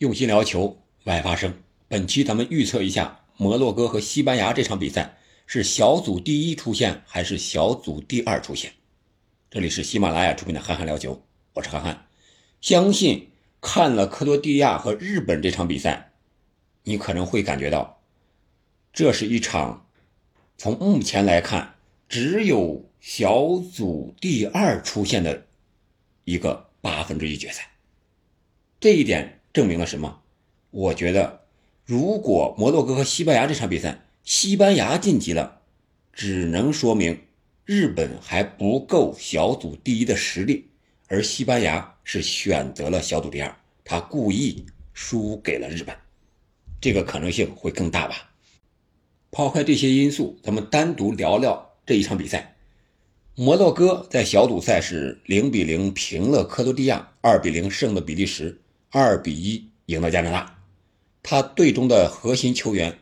用心聊球，外发声。本期咱们预测一下摩洛哥和西班牙这场比赛是小组第一出现还是小组第二出现。这里是喜马拉雅出品的《憨憨聊球》，我是憨憨。相信看了克罗地亚和日本这场比赛，你可能会感觉到，这是一场从目前来看只有小组第二出现的一个八分之一决赛。这一点证明了什么？我觉得，如果摩洛哥和西班牙这场比赛，西班牙晋级了，只能说明日本还不够小组第一的实力，而西班牙是选择了小组第二，他故意输给了日本，这个可能性会更大吧。抛开这些因素，咱们单独聊聊这一场比赛。摩洛哥在小组赛是零比零平了克罗地亚，二比零胜了比利时。二比一赢了加拿大，他队中的核心球员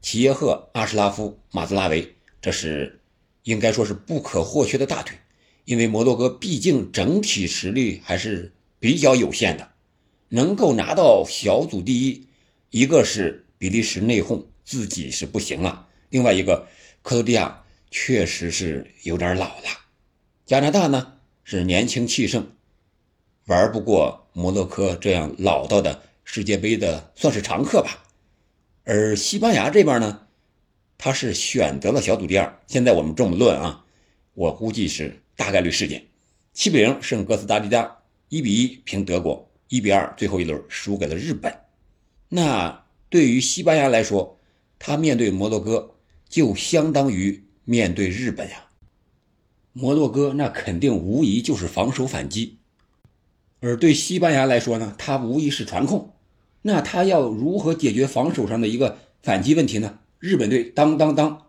齐耶赫、阿什拉夫、马兹拉维，这是应该说是不可或缺的大腿。因为摩洛哥毕竟整体实力还是比较有限的，能够拿到小组第一，一个是比利时内讧自己是不行了，另外一个克罗地亚确实是有点老了，加拿大呢是年轻气盛。玩不过摩洛哥这样老道的世界杯的算是常客吧，而西班牙这边呢，他是选择了小组第二。现在我们这么论啊，我估计是大概率事件：七比零胜哥斯达黎加，一比一平德国，一比二最后一轮输给了日本。那对于西班牙来说，他面对摩洛哥就相当于面对日本呀。摩洛哥那肯定无疑就是防守反击。而对西班牙来说呢，他无疑是传控，那他要如何解决防守上的一个反击问题呢？日本队当当当，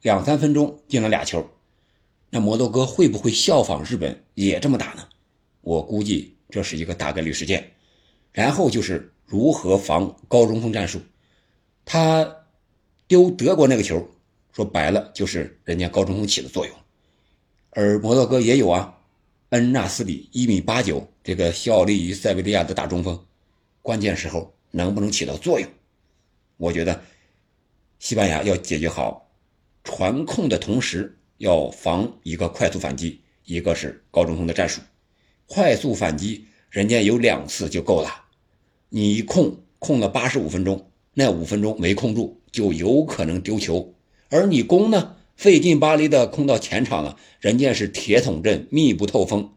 两三分钟进了俩球，那摩洛哥会不会效仿日本也这么打呢？我估计这是一个大概率事件。然后就是如何防高中锋战术，他丢德国那个球，说白了就是人家高中锋起的作用，而摩洛哥也有啊。恩纳斯里一米八九，这个效力于塞维利亚的大中锋，关键时候能不能起到作用？我觉得西班牙要解决好传控的同时，要防一个快速反击，一个是高中锋的战术。快速反击，人家有两次就够了。你一控控了八十五分钟，那五分钟没控住，就有可能丢球。而你攻呢？费劲巴力的空到前场了，人家是铁桶阵，密不透风，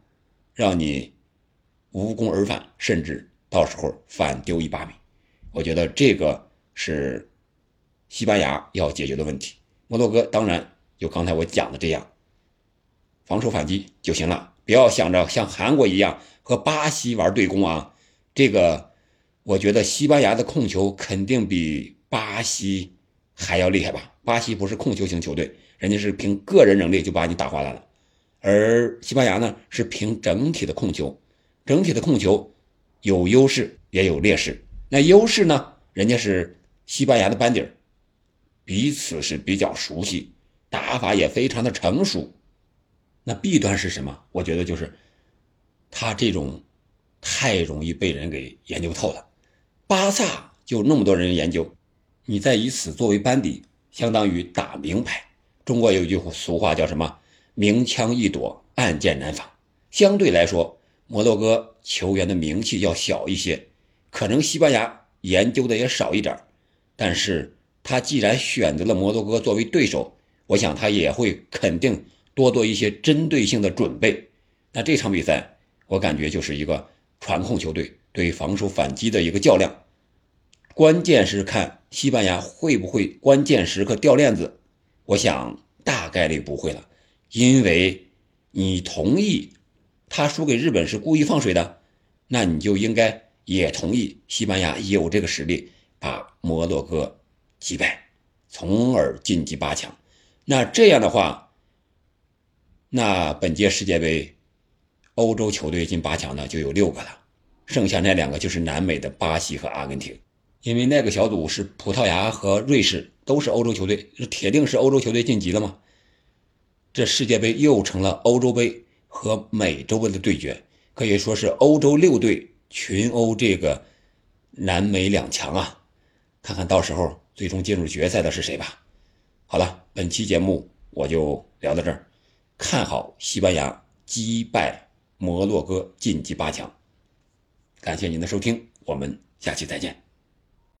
让你无功而返，甚至到时候反丢一把米。我觉得这个是西班牙要解决的问题。摩洛哥当然就刚才我讲的这样，防守反击就行了，不要想着像韩国一样和巴西玩对攻啊。这个我觉得西班牙的控球肯定比巴西还要厉害吧？巴西不是控球型球队。人家是凭个人能力就把你打回来了，而西班牙呢是凭整体的控球，整体的控球有优势也有劣势。那优势呢，人家是西班牙的班底，彼此是比较熟悉，打法也非常的成熟。那弊端是什么？我觉得就是他这种太容易被人给研究透了。巴萨就那么多人研究，你再以此作为班底，相当于打明牌。中国有一句俗话叫什么？明枪易躲，暗箭难防。相对来说，摩洛哥球员的名气要小一些，可能西班牙研究的也少一点但是他既然选择了摩洛哥作为对手，我想他也会肯定多做一些针对性的准备。那这场比赛，我感觉就是一个传控球队对防守反击的一个较量，关键是看西班牙会不会关键时刻掉链子。我想大概率不会了，因为你同意他输给日本是故意放水的，那你就应该也同意西班牙有这个实力把摩洛哥击败，从而晋级八强。那这样的话，那本届世界杯欧洲球队进八强的就有六个了，剩下那两个就是南美的巴西和阿根廷。因为那个小组是葡萄牙和瑞士，都是欧洲球队，铁定是欧洲球队晋级了嘛。这世界杯又成了欧洲杯和美洲杯的对决，可以说是欧洲六队群殴这个南美两强啊！看看到时候最终进入决赛的是谁吧。好了，本期节目我就聊到这儿，看好西班牙击败摩洛哥晋级八强。感谢您的收听，我们下期再见。